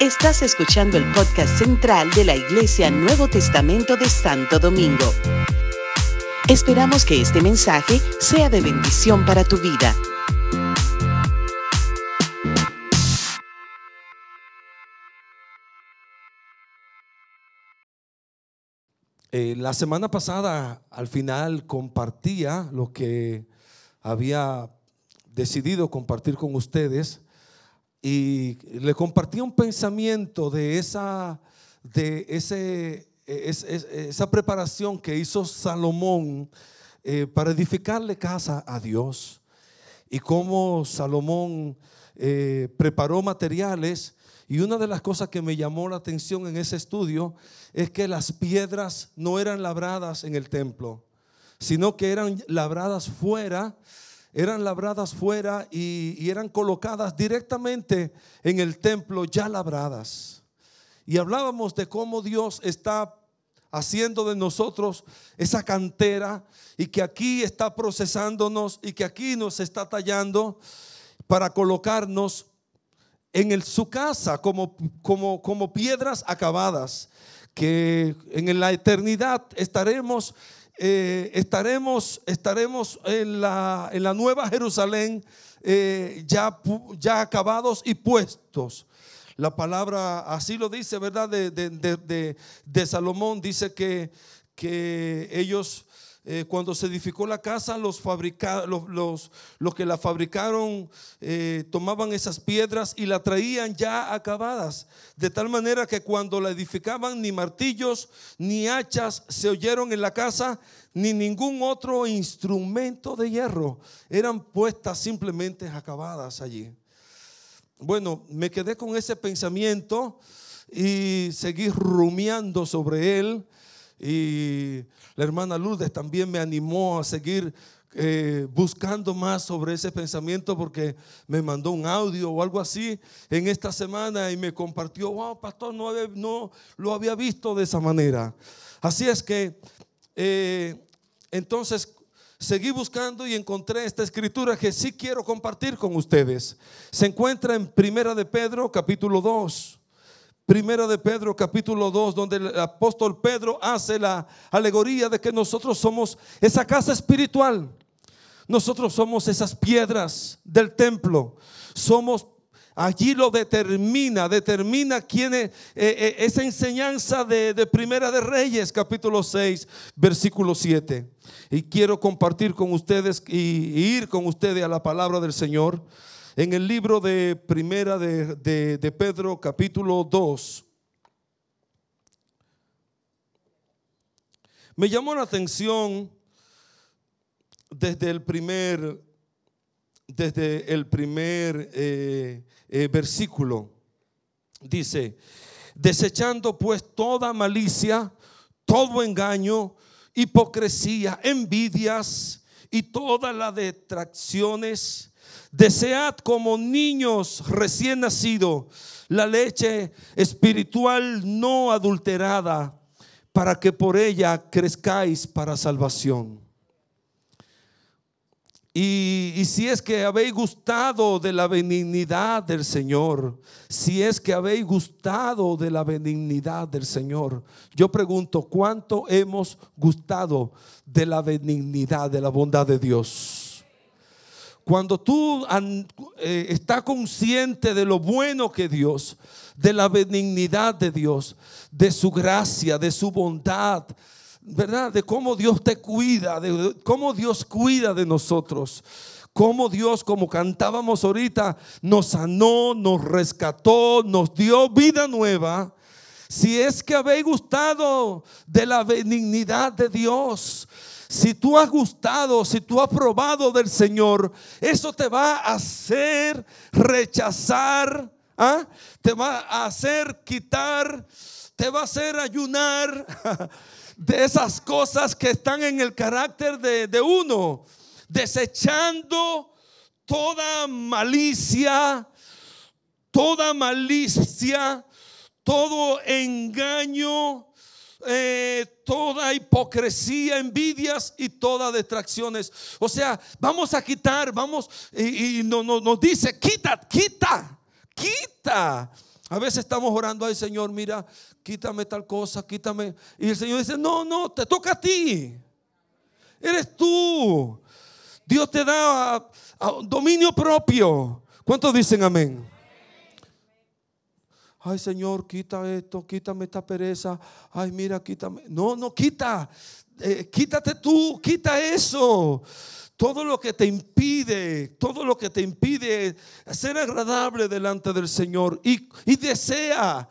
Estás escuchando el podcast central de la Iglesia Nuevo Testamento de Santo Domingo. Esperamos que este mensaje sea de bendición para tu vida. Eh, la semana pasada al final compartía lo que había decidido compartir con ustedes y le compartí un pensamiento de esa, de ese, esa preparación que hizo Salomón eh, para edificarle casa a Dios y cómo Salomón eh, preparó materiales. Y una de las cosas que me llamó la atención en ese estudio es que las piedras no eran labradas en el templo, sino que eran labradas fuera eran labradas fuera y, eran colocadas directamente en el templo ya labradas. Y hablábamos de cómo Dios está haciendo de nosotros esa cantera y que aquí está procesándonos y que aquí nos está tallando para colocarnos en su casa como, como, como piedras acabadas, que en la eternidad estaremos eh, estaremos, estaremos en, la, en la nueva Jerusalén eh, ya, ya acabados y puestos. La palabra así lo dice, ¿verdad? De, de, de Salomón dice que, que ellos eh, cuando se edificó la casa, los, los, los, que la fabricaron eh, tomaban esas piedras y la traían ya acabadas. De tal manera que cuando la edificaban, ni martillos ni hachas se oyeron en la casa, ni ningún otro instrumento de hierro. Eran puestas simplemente acabadas allí. Bueno, me quedé con ese pensamiento y seguí rumiando sobre él. Y la hermana Lourdes también me animó a seguir eh, buscando más sobre ese pensamiento porque me mandó un audio o algo así en esta semana y me compartió, wow, pastor, no, no lo había visto de esa manera. Así es que eh, entonces seguí buscando y encontré esta escritura que sí quiero compartir con ustedes. Se encuentra en Primera de Pedro, capítulo 2. Primera de Pedro capítulo 2, donde el apóstol Pedro hace la alegoría de que nosotros somos esa casa espiritual. Nosotros somos esas piedras del templo. Somos, allí lo determina, determina quién es eh, eh, esa enseñanza de, Primera de Reyes, capítulo 6, versículo 7. Y quiero compartir con ustedes y ir con ustedes a la palabra del Señor en el libro de Primera de, Pedro capítulo 2. Me llamó la atención desde el primer, desde el primer eh, eh, versículo. Dice, desechando pues toda malicia, todo engaño, hipocresía, envidias y todas las detracciones Desead como niños recién nacidos la leche espiritual no adulterada para que por ella crezcáis para salvación. Y, si es que habéis gustado de la benignidad del Señor, si es que habéis gustado de la benignidad del Señor, yo pregunto, ¿cuánto hemos gustado de la benignidad, de la bondad de Dios? Cuando tú eh, estás consciente de lo bueno que Dios, de la benignidad de Dios, de su gracia, de su bondad, ¿verdad? De cómo Dios te cuida, de cómo Dios cuida de nosotros. Cómo Dios, como cantábamos ahorita, nos sanó, nos rescató, nos dio vida nueva. Si es que habéis gustado de la benignidad de Dios, si tú has gustado, si tú has probado del Señor, eso te va a hacer rechazar, ¿ah? te va a hacer quitar, te va a hacer ayunar de esas cosas que están en el carácter de, de uno, desechando toda malicia, toda malicia, todo engaño, eh, toda hipocresía, envidias y todas distracciones. O sea, vamos a quitar, vamos, y, nos dice, quita, quita, quita. A veces estamos orando, ay Señor, mira, quítame tal cosa, quítame. Y el Señor dice, no, no, te toca a ti. Eres tú. Dios te da dominio propio. ¿Cuántos dicen amén? Ay Señor, quita esto, quítame esta pereza. Ay, mira, quítame. No, no, quita. Eh, quítate tú, quita eso. Todo lo que te impide, todo lo que te impide ser agradable delante del Señor y, y desea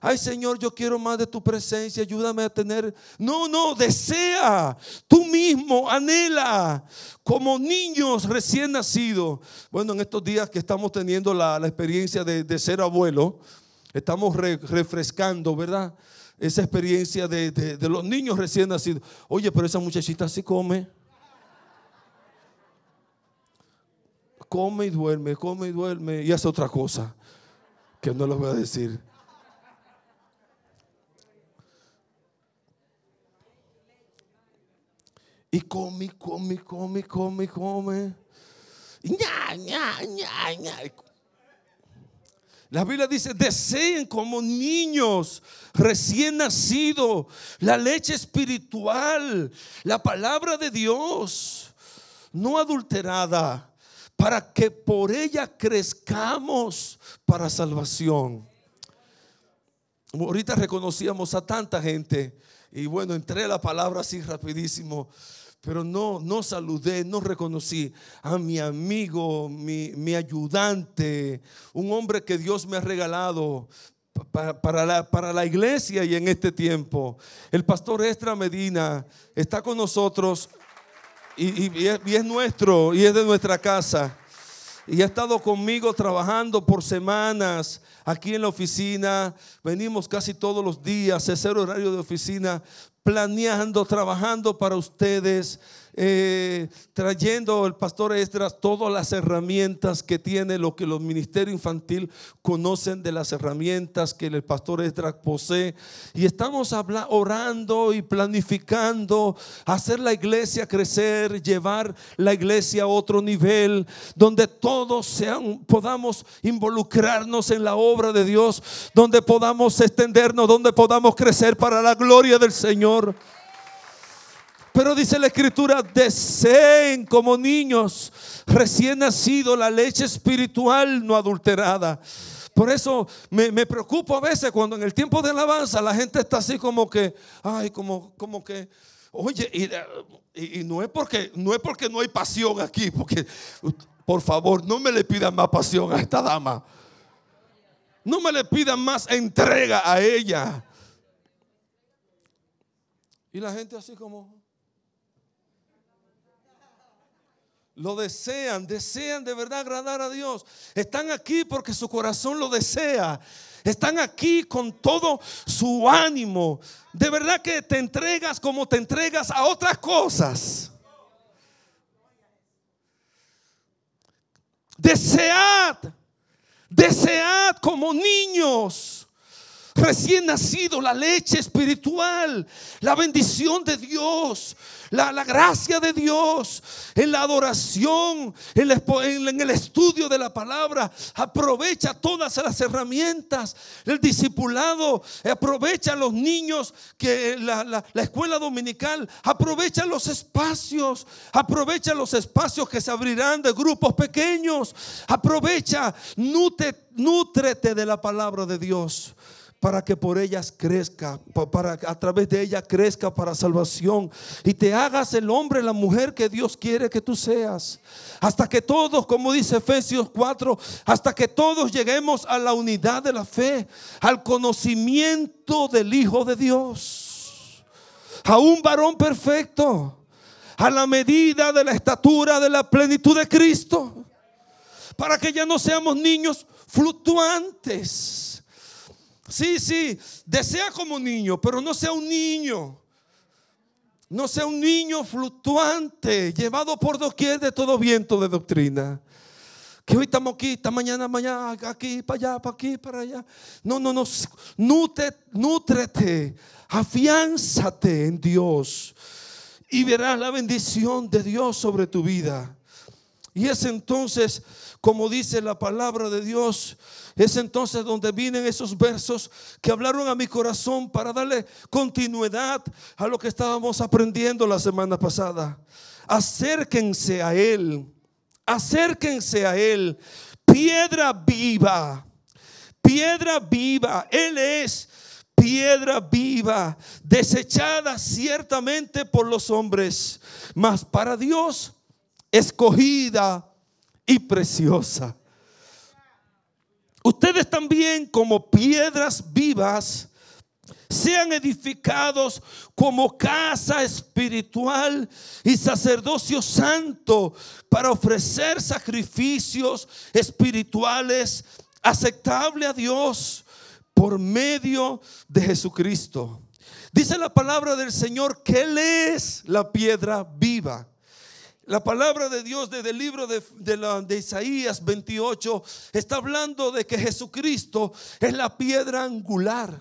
ay Señor, yo quiero más de tu presencia, ayúdame a tener. No, no, desea, tú mismo, anhela, como niños recién nacidos. Bueno, en estos días que estamos teniendo la, experiencia de, ser abuelo, estamos refrescando, ¿verdad? Esa experiencia de, de los niños recién nacidos. Oye, pero esa muchachita sí come. Come y duerme, come y duerme y hace otra cosa que no les voy a decir. Y come, come, come, come, come. La Biblia dice, deseen como niños recién nacidos la leche espiritual, la palabra de Dios, no adulterada, para que por ella crezcamos para salvación. Ahorita reconocíamos a tanta gente y bueno, entré la palabra así rapidísimo pero no, no saludé, no reconocí a mi amigo, mi, ayudante, un hombre que Dios me ha regalado para, la, para, la, iglesia y en este tiempo. El pastor Estra Medina está con nosotros y, y, es, nuestro y es de nuestra casa. Y ha estado conmigo trabajando por semanas aquí en la oficina. Venimos casi todos los días, es el horario de oficina, planeando, trabajando para ustedes eh, trayendo el pastor Estras todas las herramientas que tiene, lo que los ministerios infantil conocen de las herramientas que el pastor Estras posee. Y estamos orando y planificando hacer la iglesia crecer, llevar la iglesia a otro nivel, donde todos sean, podamos involucrarnos en la obra de Dios, donde podamos extendernos, donde podamos crecer para la gloria del Señor. Pero dice la escritura, deseen como niños recién nacido la leche espiritual no adulterada. Por eso me, preocupo a veces cuando en el tiempo de alabanza la gente está así como que, ay, como, como que, oye, y, y, no, es porque, no es porque no hay pasión aquí, porque por favor no me le pidan más pasión a esta dama. No me le pidan más entrega a ella. Y la gente así como, Lo desean, desean de verdad agradar a Dios. Están aquí porque su corazón lo desea. Están aquí con todo su ánimo. De verdad que te entregas como te entregas a otras cosas. Desead, desead como niños recién nacido, la leche espiritual, la bendición de Dios, la, gracia de Dios, en la adoración, en, el estudio de la palabra. Aprovecha todas las herramientas. El discipulado, aprovecha a los niños que la, la, escuela dominical, aprovecha los espacios, aprovecha los espacios que se abrirán de grupos pequeños. Aprovecha, nutrete de la palabra de Dios para que por ellas crezca, para a través de ella crezca para salvación y te hagas el hombre, la mujer que Dios quiere que tú seas. Hasta que todos, como dice Efesios 4, hasta que todos lleguemos a la unidad de la fe, al conocimiento del Hijo de Dios, a un varón perfecto, a la medida de la estatura de la plenitud de Cristo, para que ya no seamos niños fluctuantes Sí, sí, desea como niño, pero no sea un niño. No sea un niño fluctuante, llevado por doquier de todo viento de doctrina. Que hoy estamos aquí, esta mañana, mañana, aquí, para allá, para aquí, para allá. No, no, no. Nutre, nutrete, afiánzate en Dios y verás la bendición de Dios sobre tu vida. Y es entonces, como dice la palabra de Dios, es entonces donde vienen esos versos que hablaron a mi corazón para darle continuidad a lo que estábamos aprendiendo la semana pasada. Acérquense a Él, acérquense a Él, piedra viva, piedra viva, Él es piedra viva, desechada ciertamente por los hombres, mas para Dios escogida y preciosa. Ustedes también como piedras vivas sean edificados como casa espiritual y sacerdocio santo para ofrecer sacrificios espirituales aceptable a Dios por medio de Jesucristo. Dice la palabra del Señor que Él es la piedra viva. La palabra de Dios desde el libro de, de, Isaías 28 está hablando de que Jesucristo es la piedra angular,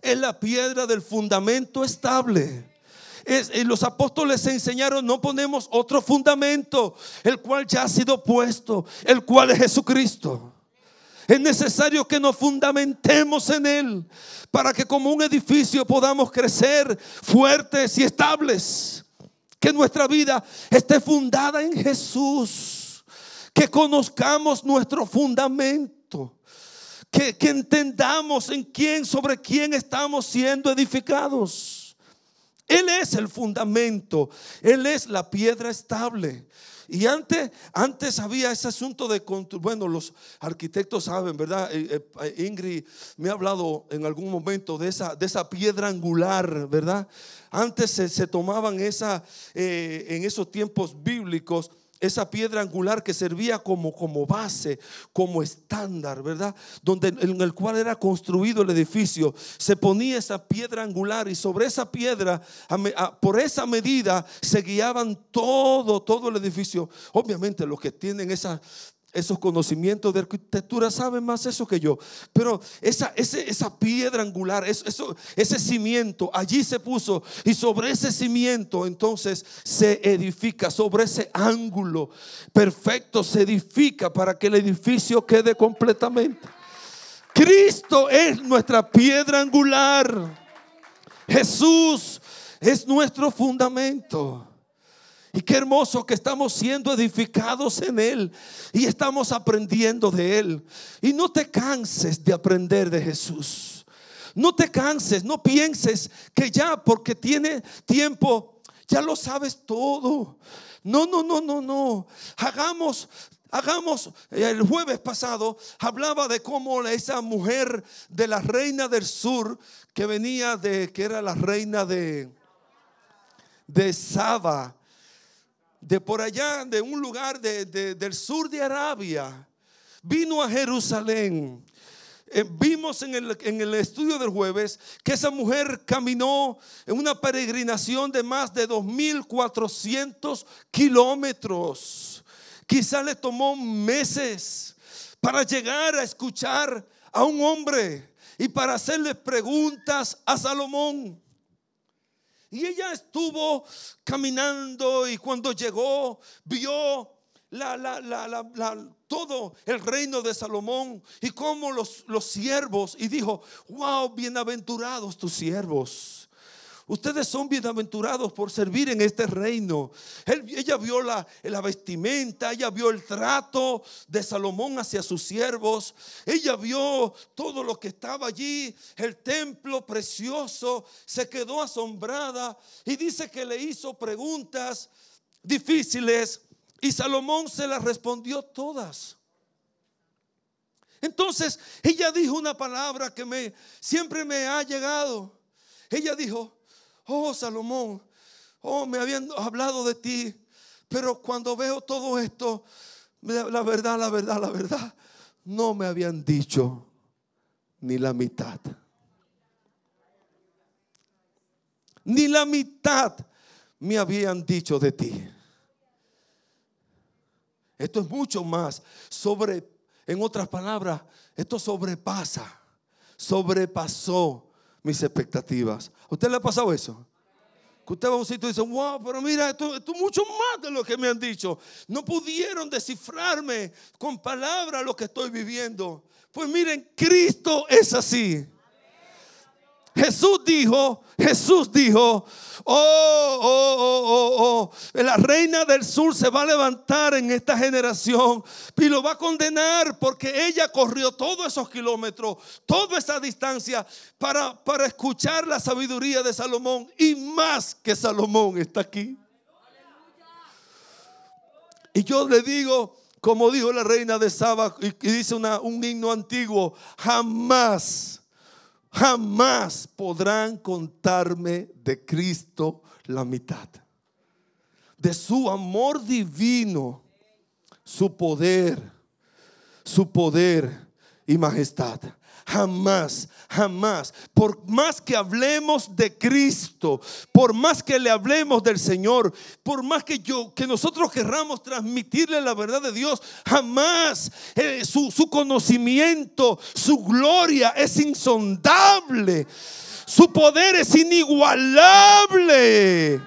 es la piedra del fundamento estable. Es, los apóstoles enseñaron, no ponemos otro fundamento, el cual ya ha sido puesto, el cual es Jesucristo. Es necesario que nos fundamentemos en Él para que como un edificio podamos crecer fuertes y estables que nuestra vida esté fundada en Jesús. Que conozcamos nuestro fundamento. Que, entendamos en quién, sobre quién estamos siendo edificados. Él es el fundamento. Él es la piedra estable. Y antes, antes había ese asunto de, bueno, los arquitectos saben, ¿verdad? Eh, eh, Ingrid me ha hablado en algún momento de esa, de esa piedra angular, ¿verdad? Antes se, tomaban esa, eh, en esos tiempos bíblicos, esa piedra angular que servía como, como base, como estándar, ¿verdad? Donde en el cual era construido el edificio, se ponía esa piedra angular y sobre esa piedra, por esa medida, se guiaban todo, todo el edificio. Obviamente los que tienen esa esos conocimientos de arquitectura saben más eso que yo. Pero esa, esa piedra angular, eso, ese cimiento, allí se puso. Y sobre ese cimiento entonces se edifica, sobre ese ángulo perfecto se edifica para que el edificio quede completamente. Cristo es nuestra piedra angular. Jesús es nuestro fundamento. Y qué hermoso que estamos siendo edificados en Él y estamos aprendiendo de Él. Y no te canses de aprender de Jesús. No te canses, no pienses que ya porque tiene tiempo, ya lo sabes todo. No, no, no, no, no. Hagamos Hagamos, el jueves pasado hablaba de cómo esa mujer de la reina del sur, que venía de, que era la reina de, de Saba, de por allá, de un lugar del sur de Arabia, vino a Jerusalén. Eh, vimos en el, en el, estudio del jueves que esa mujer caminó en una peregrinación de más de 2.400 kilómetros. Quizá le tomó meses para llegar a escuchar a un hombre y para hacerle preguntas a Salomón. Y ella estuvo caminando y cuando llegó vio todo el reino de Salomón y cómo los, los siervos y dijo, wow, bienaventurados tus siervos Ustedes son bienaventurados por servir en este reino. ella vio la, la, vestimenta, ella vio el trato de Salomón hacia sus siervos. Ella vio todo lo que estaba allí, el templo precioso. Se quedó asombrada y dice que le hizo preguntas difíciles y Salomón se las respondió todas. Entonces ella dijo una palabra que me siempre me ha llegado. Ella dijo, oh Salomón, oh me habían hablado de ti, pero cuando veo todo esto, la verdad, la verdad, la verdad, no me habían dicho ni la mitad. Ni la mitad me habían dicho de ti. Esto es mucho más sobre, en otras palabras, esto sobrepasa, sobrepasó mis expectativas. ¿A usted le ha pasado eso? Que usted va a un sitio y dice, wow, pero mira, esto es mucho más de lo que me han dicho. No pudieron descifrarme con palabras lo que estoy viviendo. Pues miren, Cristo es así. Jesús dijo, Jesús dijo, oh, oh, oh, oh, oh, la reina del sur se va a levantar en esta generación y lo va a condenar porque ella corrió todos esos kilómetros, toda esa distancia para, para escuchar la sabiduría de Salomón y más que Salomón está aquí. Y yo le digo, como dijo la reina de Saba y dice un himno antiguo, jamás jamás podrán contarme de Cristo la mitad. De su amor divino, su poder, su poder y majestad. Jamás, jamás. Por más que hablemos de Cristo, por más que le hablemos del Señor, por más que yo, que nosotros querramos transmitirle la verdad de Dios, jamás eh, su, su conocimiento, su gloria es insondable. Su poder es inigualable.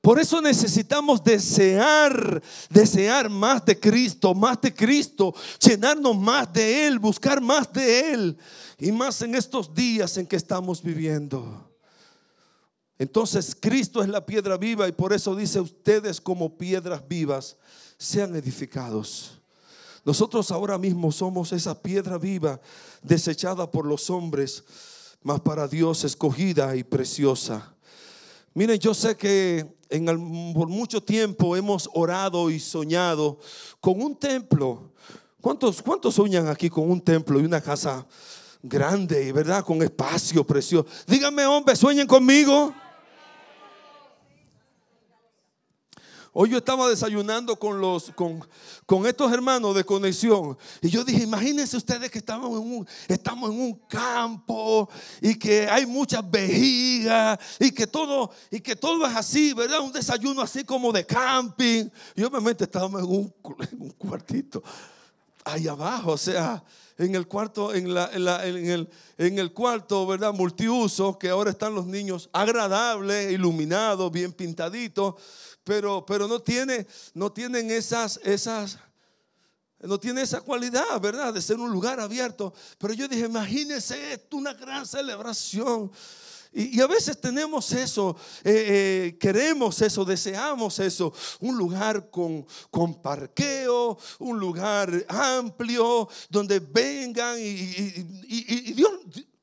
Por eso necesitamos desear, desear más de Cristo, más de Cristo, llenarnos más de Él, buscar más de Él. Y más en estos días en que estamos viviendo. Entonces Cristo es la piedra viva y por eso dice ustedes como piedras vivas sean edificados. Nosotros ahora mismo somos esa piedra viva desechada por los hombres, mas para Dios escogida y preciosa. Miren, yo sé que por mucho tiempo hemos orado y soñado con un templo. ¿Cuántos, ¿Cuántos soñan aquí con un templo y una casa grande y verdad con espacio precioso? Díganme, hombre, sueñen conmigo. Hoy yo estaba desayunando con, los, con, con, estos hermanos de conexión. Y yo dije, imagínense ustedes que estamos en, un, estamos en un campo y que hay muchas vejigas y que todo, y que todo es así, ¿verdad? Un desayuno así como de camping. Y obviamente estábamos en un, en un cuartito ahí abajo, o sea, en el cuarto, en, la, en, el, en el cuarto, ¿verdad? Multiuso, que ahora están los niños agradable, iluminados, bien pintaditos pero, pero no, tiene, no tienen esas, esas, no tiene esa cualidad, ¿verdad? De ser un lugar abierto. Pero yo dije, imagínense esto, una gran celebración. Y, a veces tenemos eso, eh, eh, queremos eso, deseamos eso, un lugar con, con parqueo, un lugar amplio, donde vengan y, y Dios,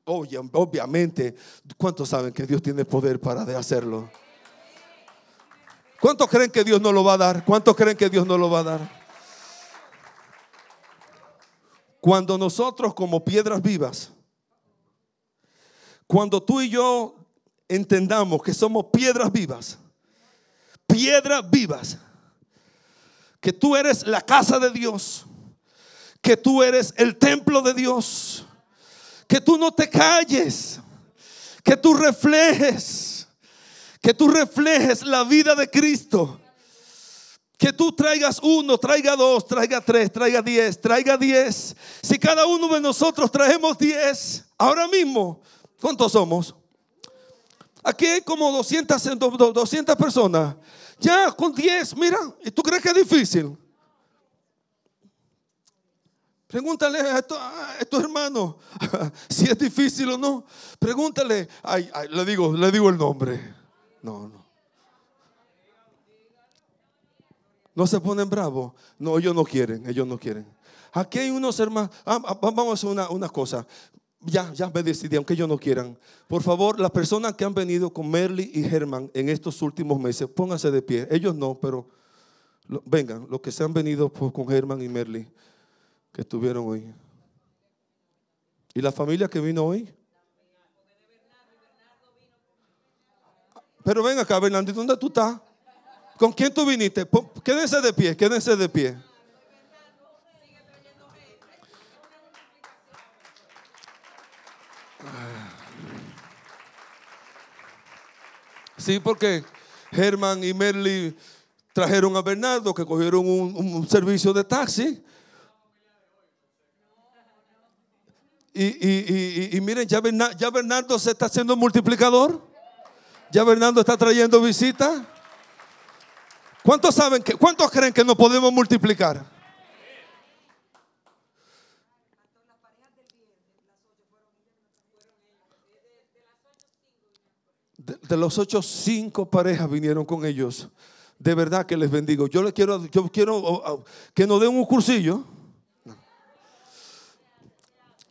oye, obviamente, ¿cuántos saben que Dios tiene poder para hacerlo? ¿Cuántos creen que Dios no lo va a dar? ¿Cuántos creen que Dios no lo va a dar? Cuando nosotros como piedras vivas, cuando tú y yo entendamos que somos piedras vivas, piedras vivas, que tú eres la casa de Dios, que tú eres el templo de Dios, que tú no te calles, que tú reflejes que tú reflejes la vida de Cristo. Que tú traigas uno, traiga dos, traiga tres, traiga diez, traiga diez. Si cada uno de nosotros traemos diez, ahora mismo, ¿cuántos somos? Aquí hay como 200, 200 personas. Ya con diez, mira, ¿y tú crees que es difícil? Pregúntale a estos, hermanos si es difícil o no. Pregúntale, ay, le digo, le digo el nombre. No, no. No se ponen bravos. No, ellos no quieren, ellos no quieren. Aquí hay unos hermanos. Vamos a hacer una, una, cosa. Ya, ya me decidí, aunque ellos no quieran. Por favor, las personas que han venido con Merly y Germán en estos últimos meses, pónganse de pie. Ellos no, pero vengan, los que se han venido con Germán y Merly, que estuvieron hoy. ¿Y la familia que vino hoy? Pero ven acá, Bernardito, ¿dónde tú estás? ¿Con quién tú viniste? Quédense de pie, quédense de pie. Sí, porque Germán y Merly trajeron a Bernardo, que cogieron un, servicio de taxi. Y, miren, ya, ya Bernardo se está haciendo multiplicador. Ya Bernardo está trayendo visita. ¿Cuántos saben que, cuántos creen que no podemos multiplicar? De, los ocho, cinco parejas vinieron con ellos. De verdad que les bendigo. Yo les quiero, yo quiero que nos den un cursillo.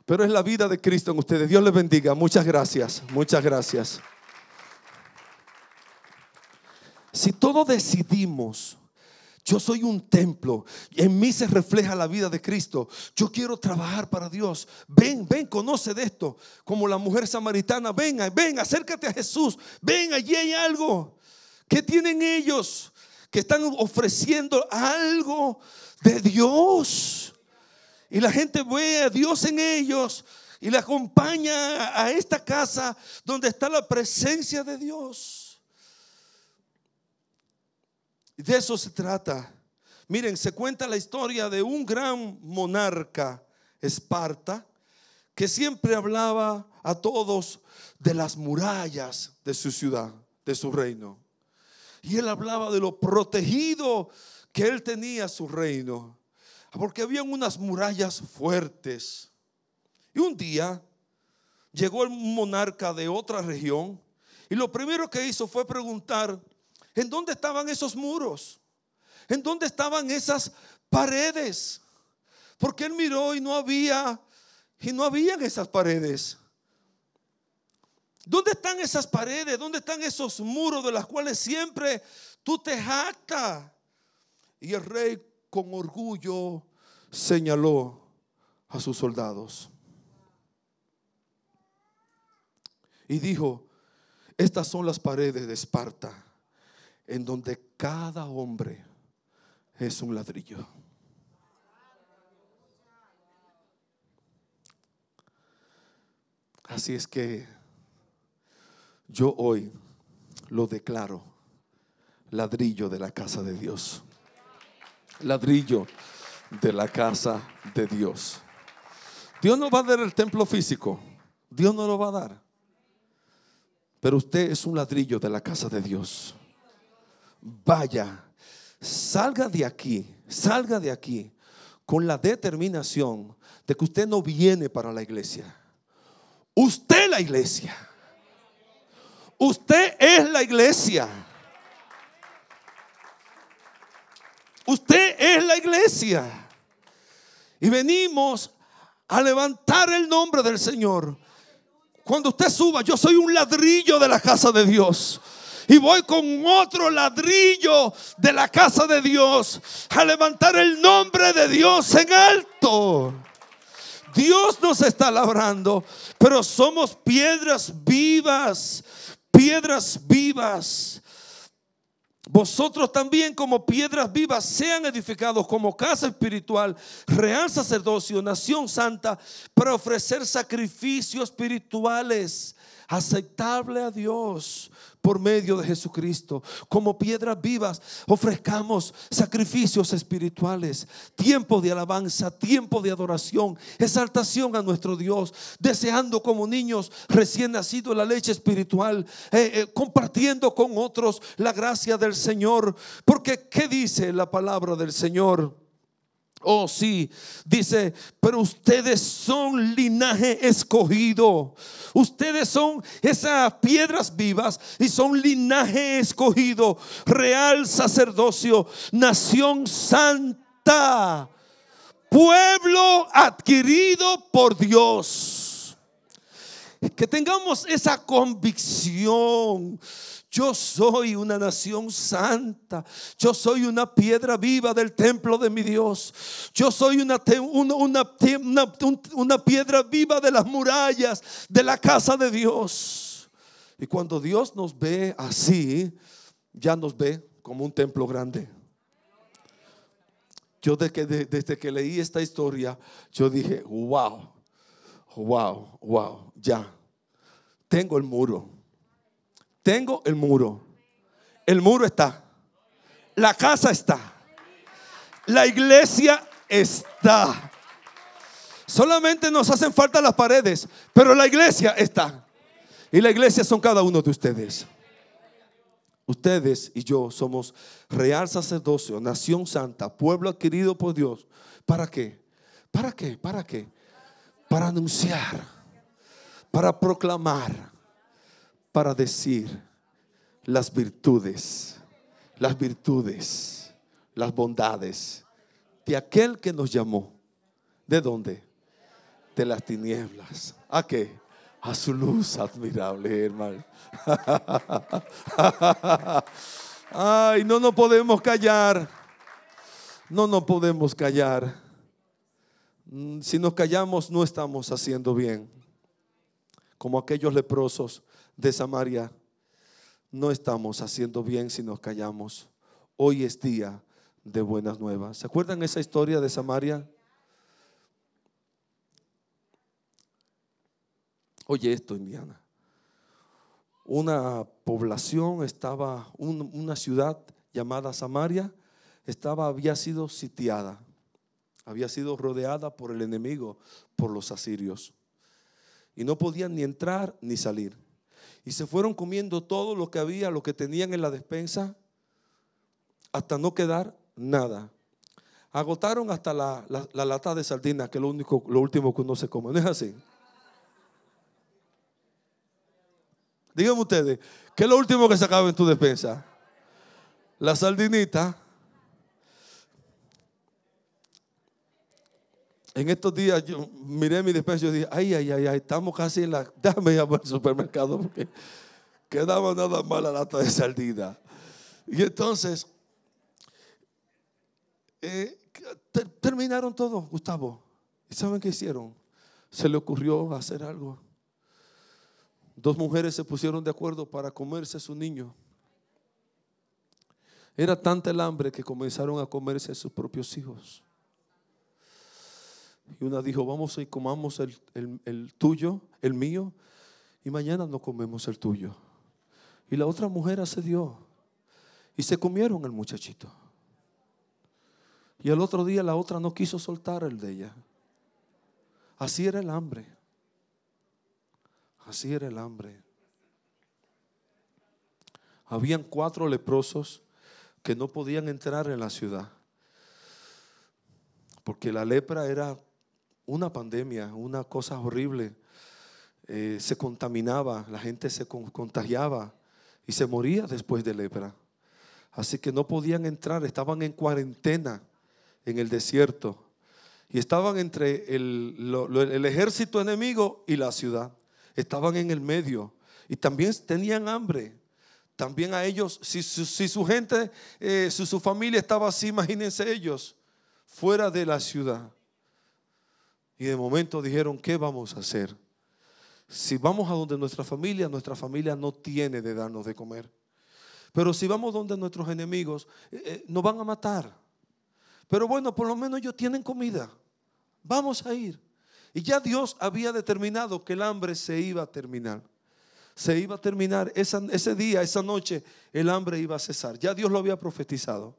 Pero es la vida de Cristo en ustedes. Dios les bendiga. Muchas gracias. Muchas gracias. Si todos decidimos, yo soy un templo, en mí se refleja la vida de Cristo, yo quiero trabajar para Dios, ven, ven, conoce de esto, como la mujer samaritana, ven, ven, acércate a Jesús, ven, allí hay algo. ¿Qué tienen ellos? Que están ofreciendo algo de Dios. Y la gente ve a Dios en ellos y le acompaña a esta casa donde está la presencia de Dios. De eso se trata. Miren, se cuenta la historia de un gran monarca, Esparta, que siempre hablaba a todos de las murallas de su ciudad, de su reino. Y él hablaba de lo protegido que él tenía su reino, porque habían unas murallas fuertes. Y un día llegó el monarca de otra región y lo primero que hizo fue preguntar, ¿En dónde estaban esos muros? ¿En dónde estaban esas paredes? Porque él miró y no había, y no habían esas paredes. ¿Dónde están esas paredes? ¿Dónde están esos muros de los cuales siempre tú te jactas? Y el rey con orgullo señaló a sus soldados. Y dijo, estas son las paredes de Esparta en donde cada hombre es un ladrillo. Así es que yo hoy lo declaro ladrillo de la casa de Dios. Ladrillo de la casa de Dios. Dios no va a dar el templo físico. Dios no lo va a dar. Pero usted es un ladrillo de la casa de Dios vaya, salga de aquí, salga de aquí con la determinación de que usted no viene para la iglesia. Usted la iglesia. Usted es la iglesia. Usted es la iglesia. Y venimos a levantar el nombre del Señor. Cuando usted suba, yo soy un ladrillo de la casa de Dios y voy con otro ladrillo de la casa de Dios a levantar el nombre de Dios en alto. Dios nos está labrando, pero somos piedras vivas, piedras vivas. Vosotros también como piedras vivas sean edificados como casa espiritual, real sacerdocio, nación santa, para ofrecer sacrificios espirituales aceptable a Dios por medio de Jesucristo. Como piedras vivas ofrezcamos sacrificios espirituales, tiempo de alabanza, tiempo de adoración, exaltación a nuestro Dios, deseando como niños recién nacidos la leche espiritual, eh, eh, compartiendo con otros la gracia del Señor. Porque, ¿qué dice la palabra del Señor? Oh, sí, dice, pero ustedes son linaje escogido. Ustedes son esas piedras vivas y son linaje escogido, real sacerdocio, nación santa, pueblo adquirido por Dios. Que tengamos esa convicción yo soy una nación santa. Yo soy una piedra viva del templo de mi Dios. Yo soy una, una, una, piedra viva de las murallas de la casa de Dios. Y cuando Dios nos ve así, ya nos ve como un templo grande. Yo desde que, desde que leí esta historia, yo dije, wow, wow, wow, ya. Tengo el muro tengo el muro. El muro está. La casa está. La iglesia está. Solamente nos hacen falta las paredes, pero la iglesia está. Y la iglesia son cada uno de ustedes. Ustedes y yo somos real sacerdocio, nación santa, pueblo adquirido por Dios. ¿Para qué? ¿Para qué? ¿Para qué? Para anunciar, para proclamar, para decir las virtudes, las virtudes, las bondades de aquel que nos llamó. ¿De dónde? De las tinieblas. ¿A qué? A su luz admirable, hermano. Ay, no nos podemos callar. No nos podemos callar. Mm, si nos callamos, no estamos haciendo bien. Como aquellos leprosos de Samaria, no estamos haciendo bien si nos callamos. Hoy es día de buenas nuevas. ¿Se acuerdan esa historia de Samaria? Oye esto, Indiana. Una población estaba, una ciudad llamada Samaria, estaba, había sido sitiada, había sido rodeada por el enemigo, por los asirios. Y no podían ni entrar ni salir. Y se fueron comiendo todo lo que había, lo que tenían en la despensa, hasta no quedar nada. Agotaron hasta la, lata de sardina, que es lo, único, lo último que uno se come. ¿No es así? Díganme ustedes, ¿qué es lo último que se acaba en tu despensa? La sardinita. En estos días yo miré mi despensa y dije, ay, ay, ay, ay, estamos casi en la... Déjame ir al supermercado porque quedaba nada más la lata de sardina. Y entonces, eh, terminaron todo, Gustavo. ¿Y saben qué hicieron? Se le ocurrió hacer algo. Dos mujeres se pusieron de acuerdo para comerse a su niño. Era tanta el hambre que comenzaron a comerse a sus propios hijos. Y una dijo, vamos y comamos el, el tuyo, el mío, y mañana no comemos el tuyo. Y la otra mujer accedió y se comieron el muchachito. Y el otro día la otra no quiso soltar el de ella. Así era el hambre. Así era el hambre. Habían cuatro leprosos que no podían entrar en la ciudad. Porque la lepra era una pandemia, una cosa horrible. Eh, se contaminaba, la gente se contagiaba y se moría después de lepra. Así que no podían entrar, estaban en cuarentena en el desierto. Y estaban entre el ejército enemigo y la ciudad estaban en el medio y también tenían hambre. También a ellos, si, su gente, eh, si su familia estaba así, imagínense ellos, fuera de la ciudad. Y de momento dijeron, ¿qué vamos a hacer? Si vamos a donde nuestra familia, nuestra familia no tiene de darnos de comer. Pero si vamos donde nuestros enemigos, eh, eh, nos van a matar. Pero bueno, por lo menos ellos tienen comida. Vamos a ir. Y ya Dios había determinado que el hambre se iba a terminar. Se iba a terminar ese día, esa noche, el hambre iba a cesar. Ya Dios lo había profetizado.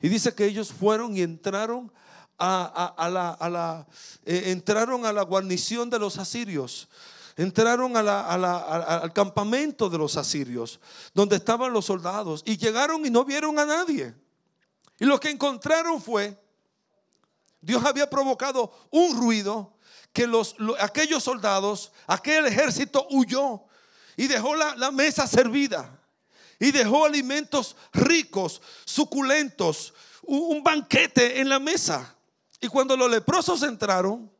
Y dice que ellos fueron y entraron a, la, eh, entraron a la guarnición de los asirios. Entraron al campamento de los asirios, donde estaban los soldados. Y llegaron y no vieron a nadie. Y lo que encontraron fue, Dios había provocado un ruido que los, aquellos soldados, aquel ejército huyó y dejó la, mesa servida y dejó alimentos ricos, suculentos, un, banquete en la mesa. Y cuando los leprosos entraron,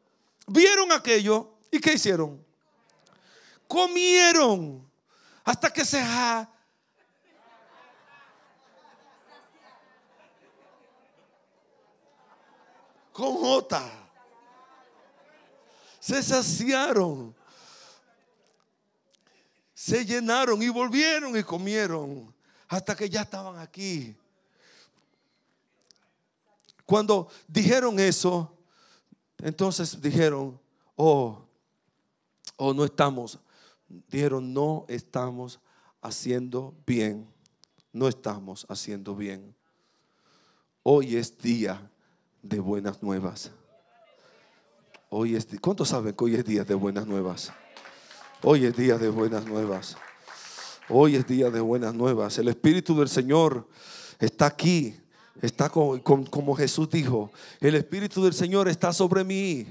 vieron aquello y ¿qué hicieron? Comieron hasta que se... con J se saciaron, se llenaron y volvieron y comieron hasta que ya estaban aquí. Cuando dijeron eso, entonces dijeron, oh, oh, no estamos, dijeron, no estamos haciendo bien, no estamos haciendo bien. Hoy es día de buenas nuevas. Hoy es, ¿Cuántos saben que hoy es día de buenas nuevas? Hoy es día de buenas nuevas. Hoy es día de buenas nuevas. El Espíritu del Señor está aquí. Está como Jesús dijo. El Espíritu del Señor está sobre mí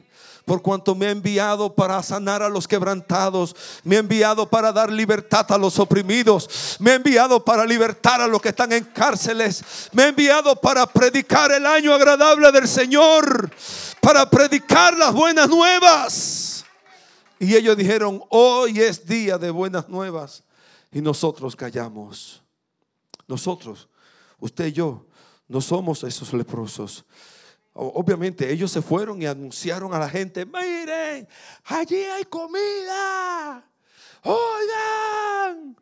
por cuanto me ha enviado para sanar a los quebrantados, me ha enviado para dar libertad a los oprimidos, me ha enviado para libertar a los que están en cárceles, me ha enviado para predicar el año agradable del Señor, para predicar las buenas nuevas. Y ellos dijeron, hoy es día de buenas nuevas. Y nosotros callamos. Nosotros, usted y yo, no somos esos leprosos. Obviamente ellos se fueron y anunciaron a la gente, miren, allí hay comida. Oigan,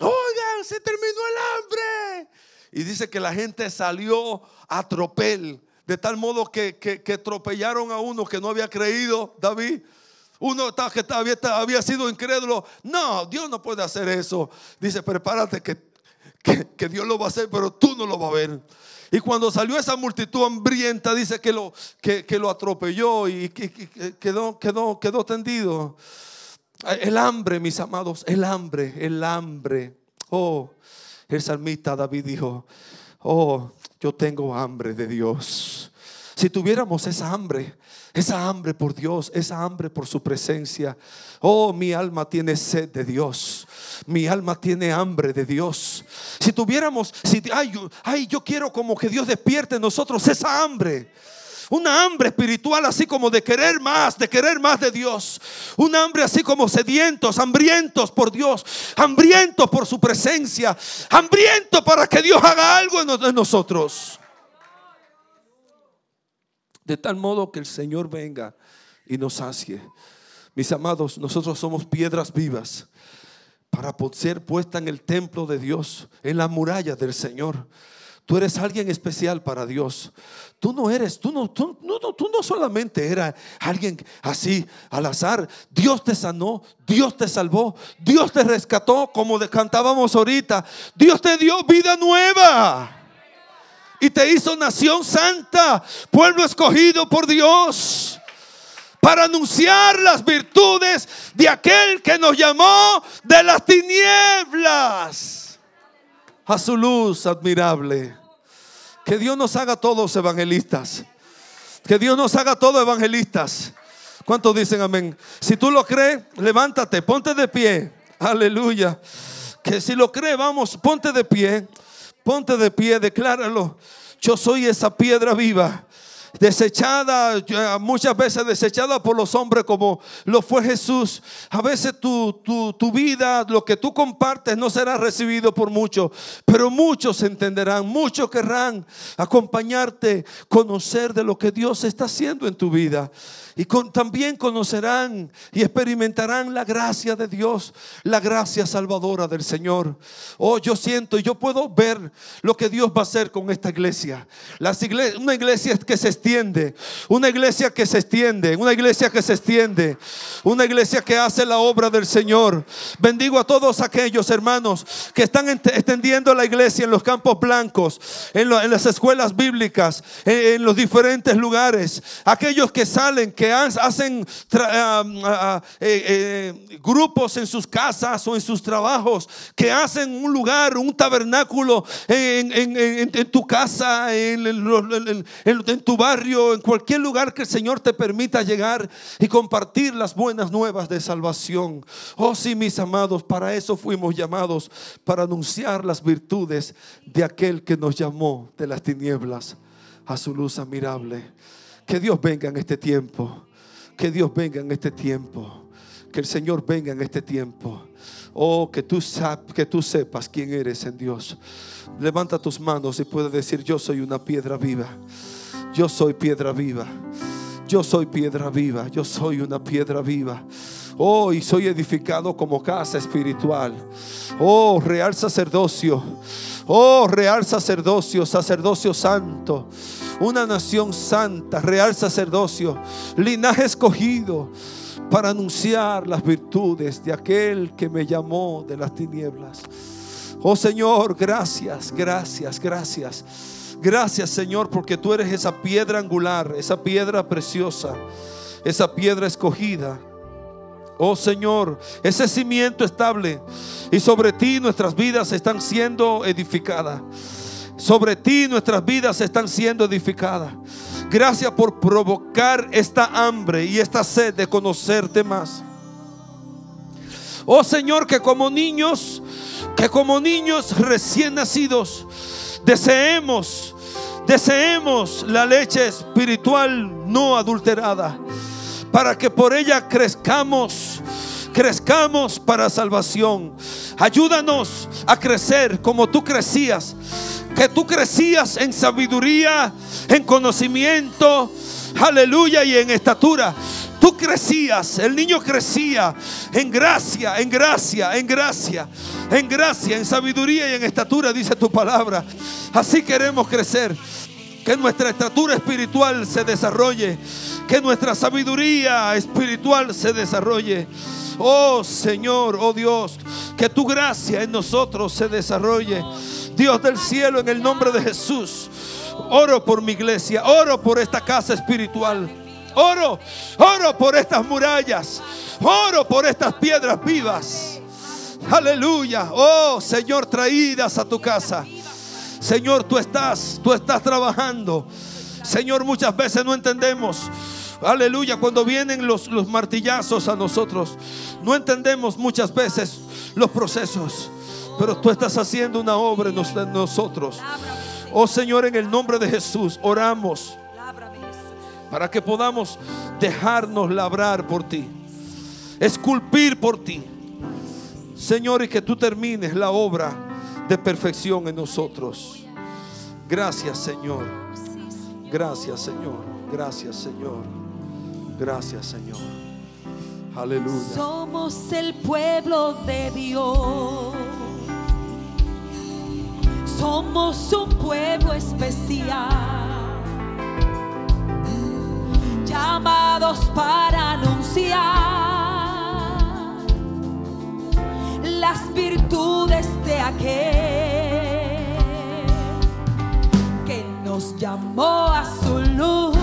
oigan, se terminó el hambre. Y dice que la gente salió a tropel, de tal modo que, que, atropellaron a uno que no había creído, David. Uno que había, había sido incrédulo. No, Dios no puede hacer eso. Dice, prepárate que, que Dios lo va a hacer, pero tú no lo vas a ver. Y cuando salió esa multitud hambrienta, dice que lo, que, lo atropelló y quedó, quedó, quedó tendido. El hambre, mis amados, el hambre, el hambre. Oh, el salmista David dijo, oh, yo tengo hambre de Dios. Si tuviéramos esa hambre, esa hambre por Dios, esa hambre por su presencia. Oh, mi alma tiene sed de Dios. Mi alma tiene hambre de Dios. Si tuviéramos, si, ay, ay, yo quiero como que Dios despierte en nosotros esa hambre. Una hambre espiritual así como de querer más, de querer más de Dios. Un hambre así como sedientos, hambrientos por Dios, hambrientos por su presencia, hambrientos para que Dios haga algo en nosotros. De tal modo que el Señor venga y nos sacie. Mis amados, nosotros somos piedras vivas para ser puesta en el templo de Dios, en la muralla del Señor. Tú eres alguien especial para Dios. Tú no eres, tú no, tú, no, tú no solamente eras alguien así al azar. Dios te sanó, Dios te salvó, Dios te rescató, como cantábamos ahorita. Dios te dio vida nueva y te hizo nación santa, pueblo escogido por Dios, para anunciar las virtudes de aquel que nos llamó de las tinieblas a su luz admirable. Que Dios nos haga todos evangelistas. Que Dios nos haga todos evangelistas. ¿Cuántos dicen amén? Si tú lo crees, levántate, ponte de pie. Aleluya. Que si lo crees, vamos, ponte de pie. Ponte de pie, decláralo. Yo soy esa piedra viva desechada, muchas veces desechada por los hombres como lo fue Jesús. A veces tu, tu, vida, lo que tú compartes no será recibido por muchos, pero muchos entenderán, muchos querrán acompañarte, conocer de lo que Dios está haciendo en tu vida. Y también conocerán y experimentarán la gracia de Dios, la gracia salvadora del Señor. Oh, yo siento y yo puedo ver lo que Dios va a hacer con esta iglesia. Una iglesia que se extiende, una iglesia que se extiende, una iglesia que se extiende, una iglesia que hace la obra del Señor. Bendigo a todos aquellos hermanos que están extendiendo la iglesia en los campos blancos, en, las escuelas bíblicas, en, en los diferentes lugares. Aquellos que salen, que hacen eh, eh, grupos en sus casas o en sus trabajos, que hacen un lugar, un tabernáculo en, tu casa, en, tu barrio, en cualquier lugar que el Señor te permita llegar y compartir las buenas nuevas de salvación. Oh sí, mis amados, para eso fuimos llamados, para anunciar las virtudes de aquel que nos llamó de las tinieblas a su luz admirable. Que Dios venga en este tiempo. Que Dios venga en este tiempo. Que el Señor venga en este tiempo. Oh, que tú, que tú sepas quién eres en Dios. Levanta tus manos y puedes decir, yo soy una piedra viva. Yo soy piedra viva. Yo soy piedra viva. Yo soy una piedra viva. Oh, y soy edificado como casa espiritual. Oh, real sacerdocio. Oh, real sacerdocio, sacerdocio santo una nación santa, real sacerdocio, linaje escogido para anunciar las virtudes de aquel que me llamó de las tinieblas. Oh Señor, gracias, gracias, gracias. Gracias Señor porque tú eres esa piedra angular, esa piedra preciosa, esa piedra escogida. Oh Señor, ese cimiento estable y sobre ti nuestras vidas están siendo edificadas. Sobre ti nuestras vidas están siendo edificadas. Gracias por provocar esta hambre y esta sed de conocerte más. Oh Señor, que como niños, que como niños recién nacidos, deseemos, deseemos la leche espiritual no adulterada, para que por ella crezcamos, crezcamos para salvación. Ayúdanos a crecer como tú crecías, que tú crecías en sabiduría, en conocimiento, aleluya, y en estatura. Tú crecías, el niño crecía en gracia, en gracia, en gracia, en gracia, en sabiduría y en estatura, dice tu palabra. Así queremos crecer. Que nuestra estatura espiritual se desarrolle. Que nuestra sabiduría espiritual se desarrolle. Oh Señor, oh Dios, que tu gracia en nosotros se desarrolle. Dios del cielo, en el nombre de Jesús. Oro por mi iglesia, oro por esta casa espiritual. Oro, oro por estas murallas. Oro por estas piedras vivas. Aleluya. Oh Señor, traídas a tu casa. Señor, tú estás, tú estás trabajando. Señor, muchas veces no entendemos. Aleluya, cuando vienen los, los martillazos a nosotros, no entendemos muchas veces los procesos. Pero tú estás haciendo una obra en nosotros. Oh Señor, en el nombre de Jesús, oramos para que podamos dejarnos labrar por ti, esculpir por ti. Señor, y que tú termines la obra de perfección en nosotros. Gracias, Señor. Gracias, Señor. Gracias, Señor. Gracias, Señor. Aleluya. Somos el pueblo de Dios. Somos un pueblo especial llamados para anunciar las virtudes de aquel que nos llamó a su luz.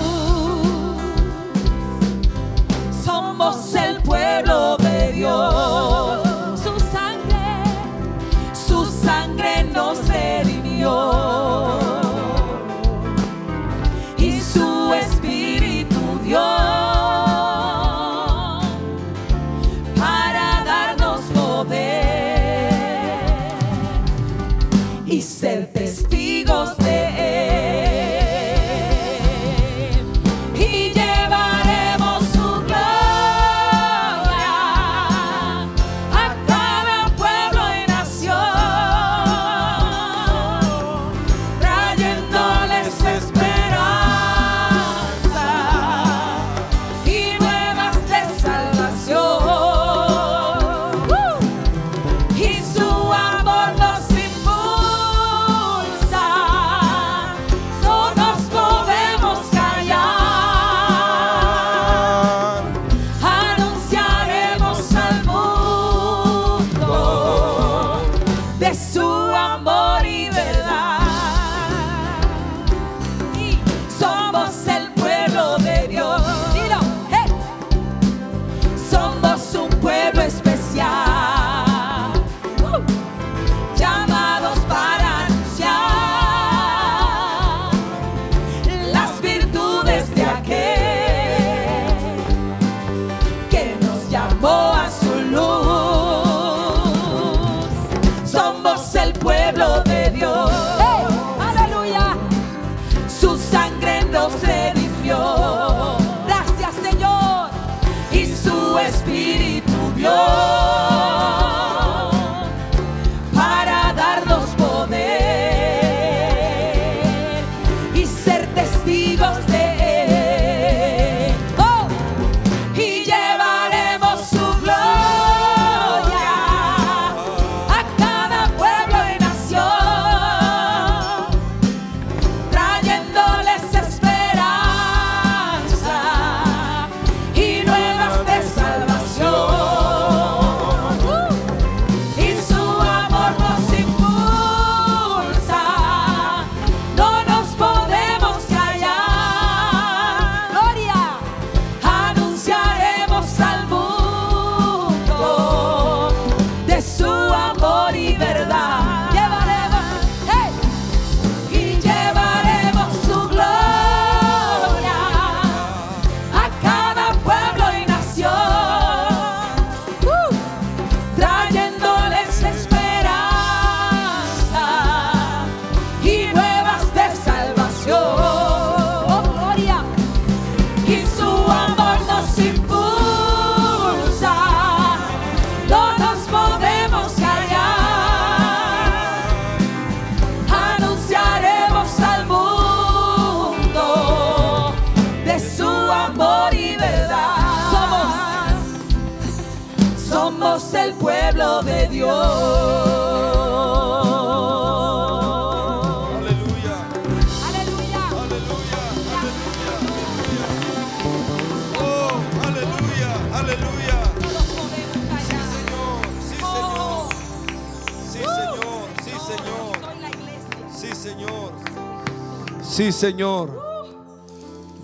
Sí, Señor.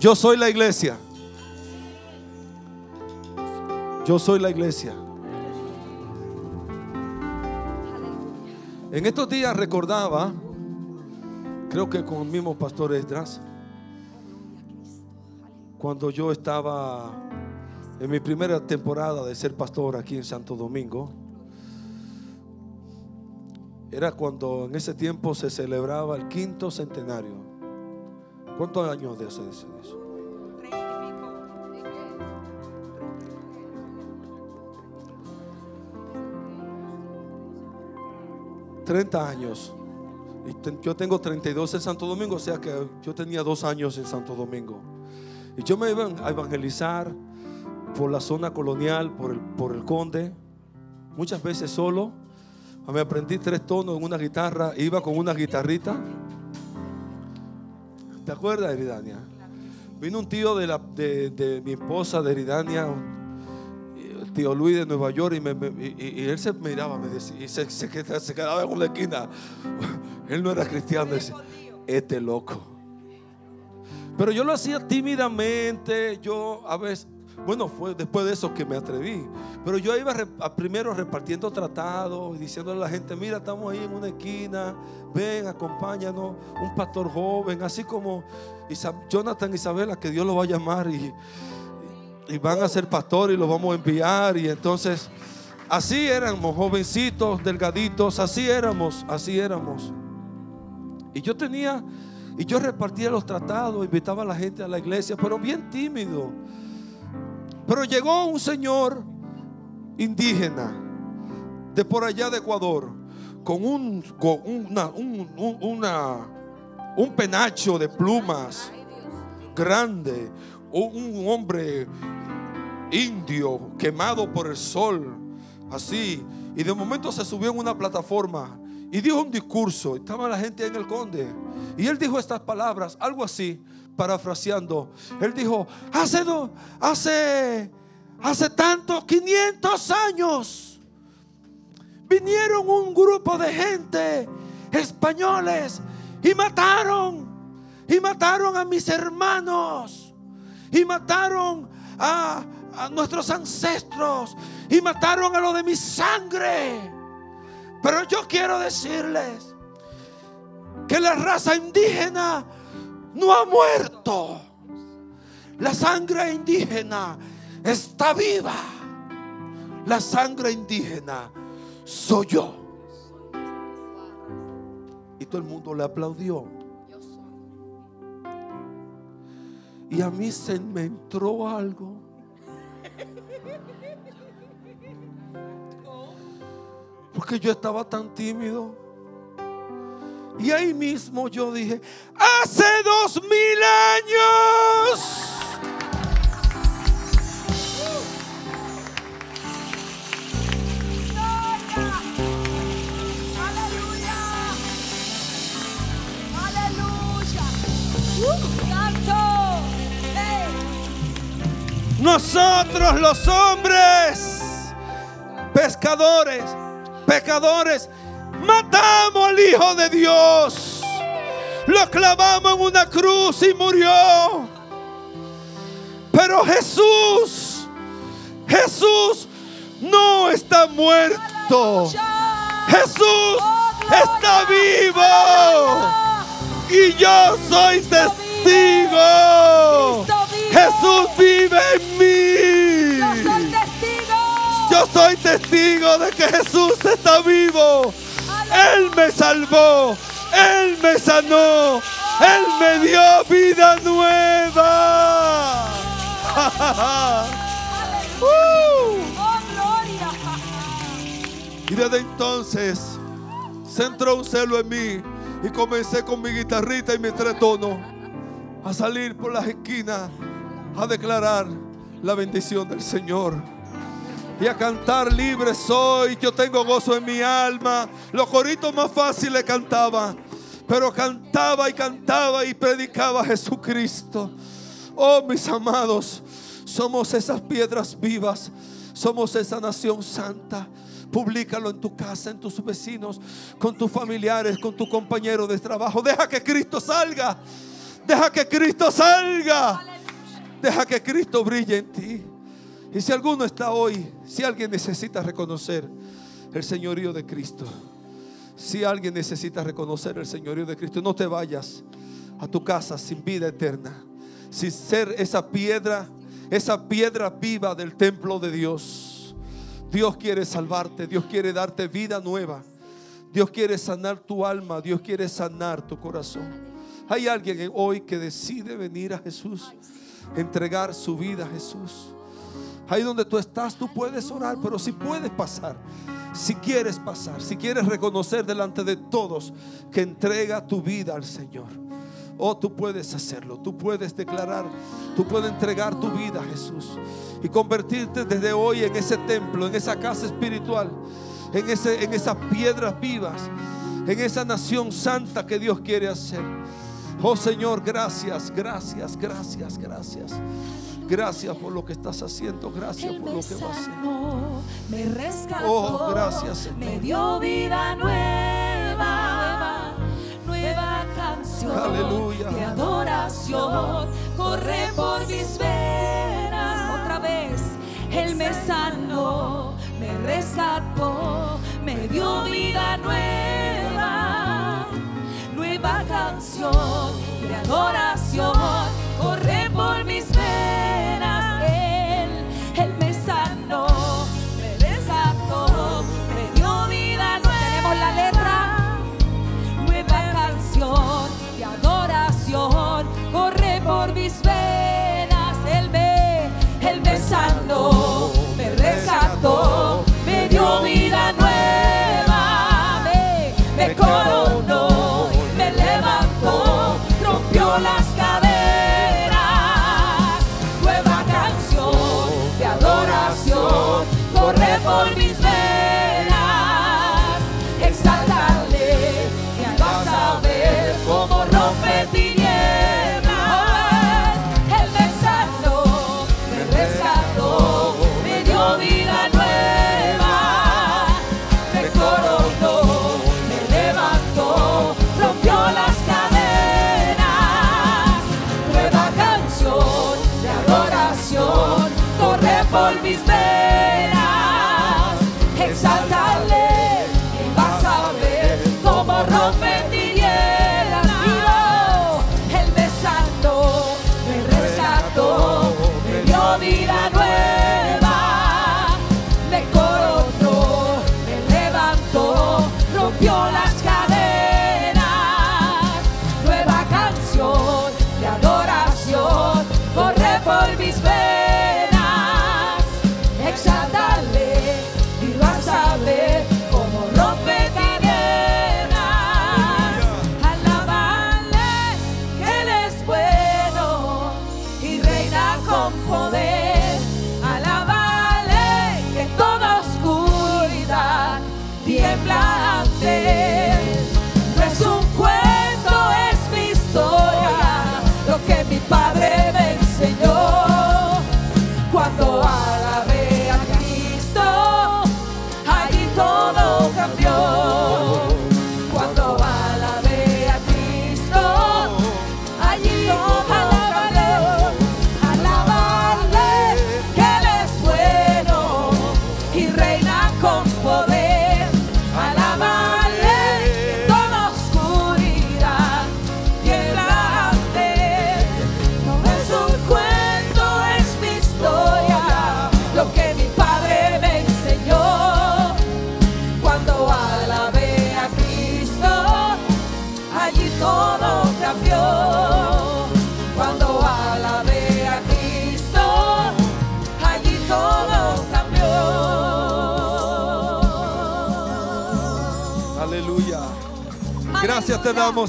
Yo soy la iglesia. Yo soy la iglesia. En estos días recordaba, creo que con el mismo pastor Esdras, cuando yo estaba en mi primera temporada de ser pastor aquí en Santo Domingo, era cuando en ese tiempo se celebraba el quinto centenario. ¿Cuántos años de hace de eso? Treinta y pico. 30 años. Yo tengo 32 en Santo Domingo, o sea que yo tenía dos años en Santo Domingo. Y yo me iba a evangelizar por la zona colonial, por el, por el conde, muchas veces solo. Me aprendí tres tonos en una guitarra, iba con una guitarrita. ¿Te acuerdas, Eridania? Vino un tío de, la, de, de mi esposa, de Eridania, el tío Luis de Nueva York, y, me- me- y- y- y él se miraba me decía, y se, se quedaba- se quedaba en una esquina. Él no era cristiano, decía, este loco. Pero yo lo hacía tímidamente, yo a veces, bueno, fue después de eso que me atreví. Pero yo iba a primero repartiendo tratados y diciéndole a la gente, mira, estamos ahí en una esquina, ven, acompáñanos, un pastor joven, así como Jonathan Isabela, que Dios lo va a llamar y, y van a ser pastor y los vamos a enviar. Y entonces, así éramos, jovencitos, delgaditos, así éramos, así éramos. Y yo tenía, y yo repartía los tratados, invitaba a la gente a la iglesia, pero bien tímido. Pero llegó un señor indígena de por allá de Ecuador con un, con una, un, un- penacho de plumas grande, un hombre indio quemado por el sol, así. Y de momento se subió en una plataforma y dijo un discurso. Estaba la gente en el conde. Y él dijo estas palabras, algo así, parafraseando. Él dijo, hace, hace, hace tanto, 500 años, vinieron un grupo de gente, españoles, y mataron, y mataron a mis hermanos, y mataron a, a nuestros ancestros, y mataron a lo de mi sangre. Pero yo quiero decirles que la raza indígena no ha muerto. La sangre indígena está viva. La sangre indígena soy yo. Y todo el mundo le aplaudió. Y a mí se me entró algo. Porque yo estaba tan tímido. Y ahí mismo yo dije, hace dos mil años. Nosotros los hombres, pescadores, pecadores, matamos al Hijo de Dios. Lo clavamos en una cruz y murió. Pero Jesús, Jesús no está muerto. Jesús está vivo. Y yo soy testigo. Jesús vive en mí. Yo soy testigo de que Jesús está vivo. Él me salvó. Él me sanó. Él me dio vida nueva. Uh. Y desde entonces se entró un celo en mí y comencé con mi guitarrita y mi tres tonos a salir por las esquinas a declarar la bendición del Señor. Y a cantar libre soy. Yo tengo gozo en mi alma. Los coritos más fáciles cantaba, pero cantaba y cantaba y predicaba a Jesucristo. Oh, mis amados, somos esas piedras vivas, somos esa nación santa. Publícalo en tu casa, en tus vecinos, con tus familiares, con tu compañero de trabajo. Deja que Cristo salga. Deja que Cristo salga. Deja que Cristo brille en ti. Y si alguno está hoy, si alguien necesita reconocer el señorío de Cristo, si alguien necesita reconocer el señorío de Cristo, no te vayas a tu casa sin vida eterna, sin ser esa piedra, esa piedra viva del templo de Dios. Dios quiere salvarte, Dios quiere darte vida nueva. Dios quiere sanar tu alma, Dios quiere sanar tu corazón. Hay alguien hoy que decide venir a Jesús entregar su vida a Jesús. Ahí donde tú estás, tú puedes orar, pero si puedes pasar, si quieres pasar, si quieres reconocer delante de todos que entrega tu vida al Señor. Oh, tú puedes hacerlo, tú puedes declarar, tú puedes entregar tu vida a Jesús y convertirte desde hoy en ese templo, en esa casa espiritual, en, ese, en esas piedras vivas, en esa nación santa que Dios quiere hacer. Oh Señor, gracias, gracias, gracias, gracias. Gracias por lo que estás haciendo. Gracias por lo que vas a hacer. Me rescató. Oh, gracias, Señor. Me dio vida nueva. Nueva canción Aleluya. de adoración. Corre por mis venas. Otra vez. Él me sanó. Me rescató. Me dio vida nueva nueva canción de adoración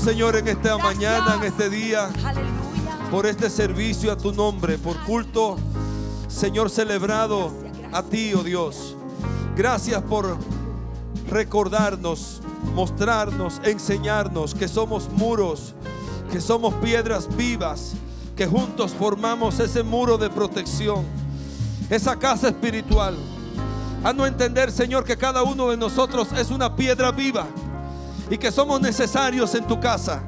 Señor, en esta Gracias. mañana, en este día, Aleluya. por este servicio a tu nombre, por culto, Señor, celebrado a ti, oh Dios. Gracias por recordarnos, mostrarnos, enseñarnos que somos muros, que somos piedras vivas, que juntos formamos ese muro de protección, esa casa espiritual. A no entender, Señor, que cada uno de nosotros es una piedra viva y que somos necesarios en tu casa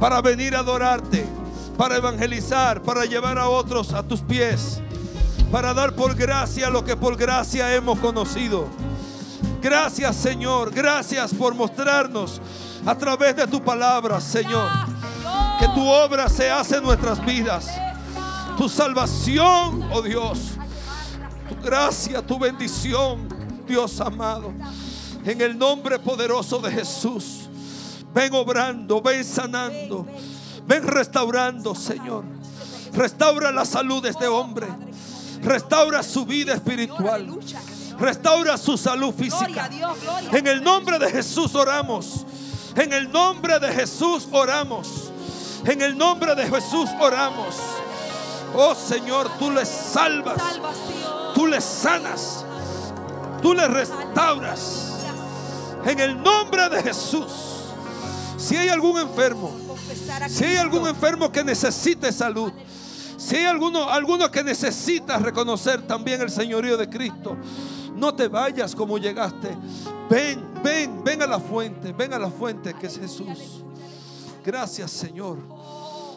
para venir a adorarte, para evangelizar, para llevar a otros a tus pies, para dar por gracia lo que por gracia hemos conocido. Gracias Señor, gracias por mostrarnos a través de tu palabra, Señor, que tu obra se hace en nuestras vidas. Tu salvación, oh Dios, tu gracia, tu bendición, Dios amado, en el nombre poderoso de Jesús. Ven obrando, ven sanando, ven restaurando, Señor. Restaura la salud de este hombre. Restaura su vida espiritual. Restaura su salud física. En el nombre de Jesús oramos. En el nombre de Jesús oramos. En el nombre de Jesús oramos. Oh Señor, tú les salvas. Tú les sanas. Tú les restauras. En el nombre de Jesús. Si hay algún enfermo, si hay algún enfermo que necesite salud, si hay alguno, alguno que necesita reconocer también el señorío de Cristo, no te vayas como llegaste. Ven, ven, ven a la fuente, ven a la fuente que es Jesús. Gracias Señor.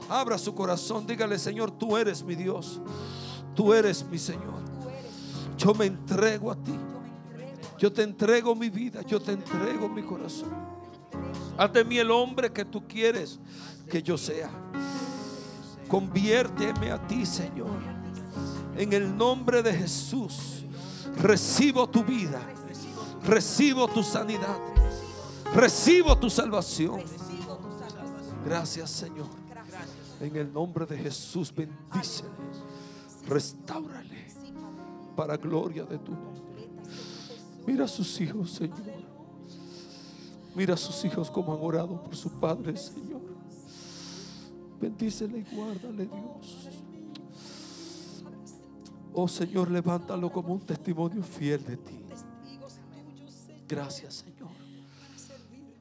Abra su corazón, dígale Señor, tú eres mi Dios, tú eres mi Señor. Yo me entrego a ti. Yo te entrego mi vida, yo te entrego mi corazón. Haz de mí el hombre que tú quieres que yo sea. Conviérteme a ti, Señor. En el nombre de Jesús, recibo tu vida, recibo tu sanidad, recibo tu salvación. Gracias, Señor. En el nombre de Jesús, bendícele, restaurale para gloria de tu nombre. Mira a sus hijos, Señor. Mira a sus hijos como han orado por su Padre, Señor. Bendícele y guárdale, Dios. Oh Señor, levántalo como un testimonio fiel de ti. Gracias, Señor,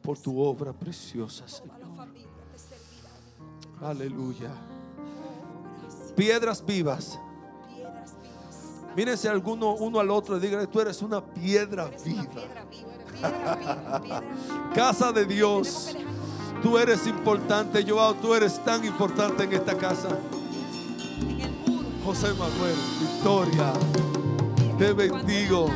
por tu obra preciosa, Señor. Aleluya. Piedras vivas. Mírense alguno uno al otro y díganle, tú eres una piedra viva. casa de Dios. Tú eres importante, Joao, tú eres tan importante en esta casa. José Manuel, Victoria, te bendigo.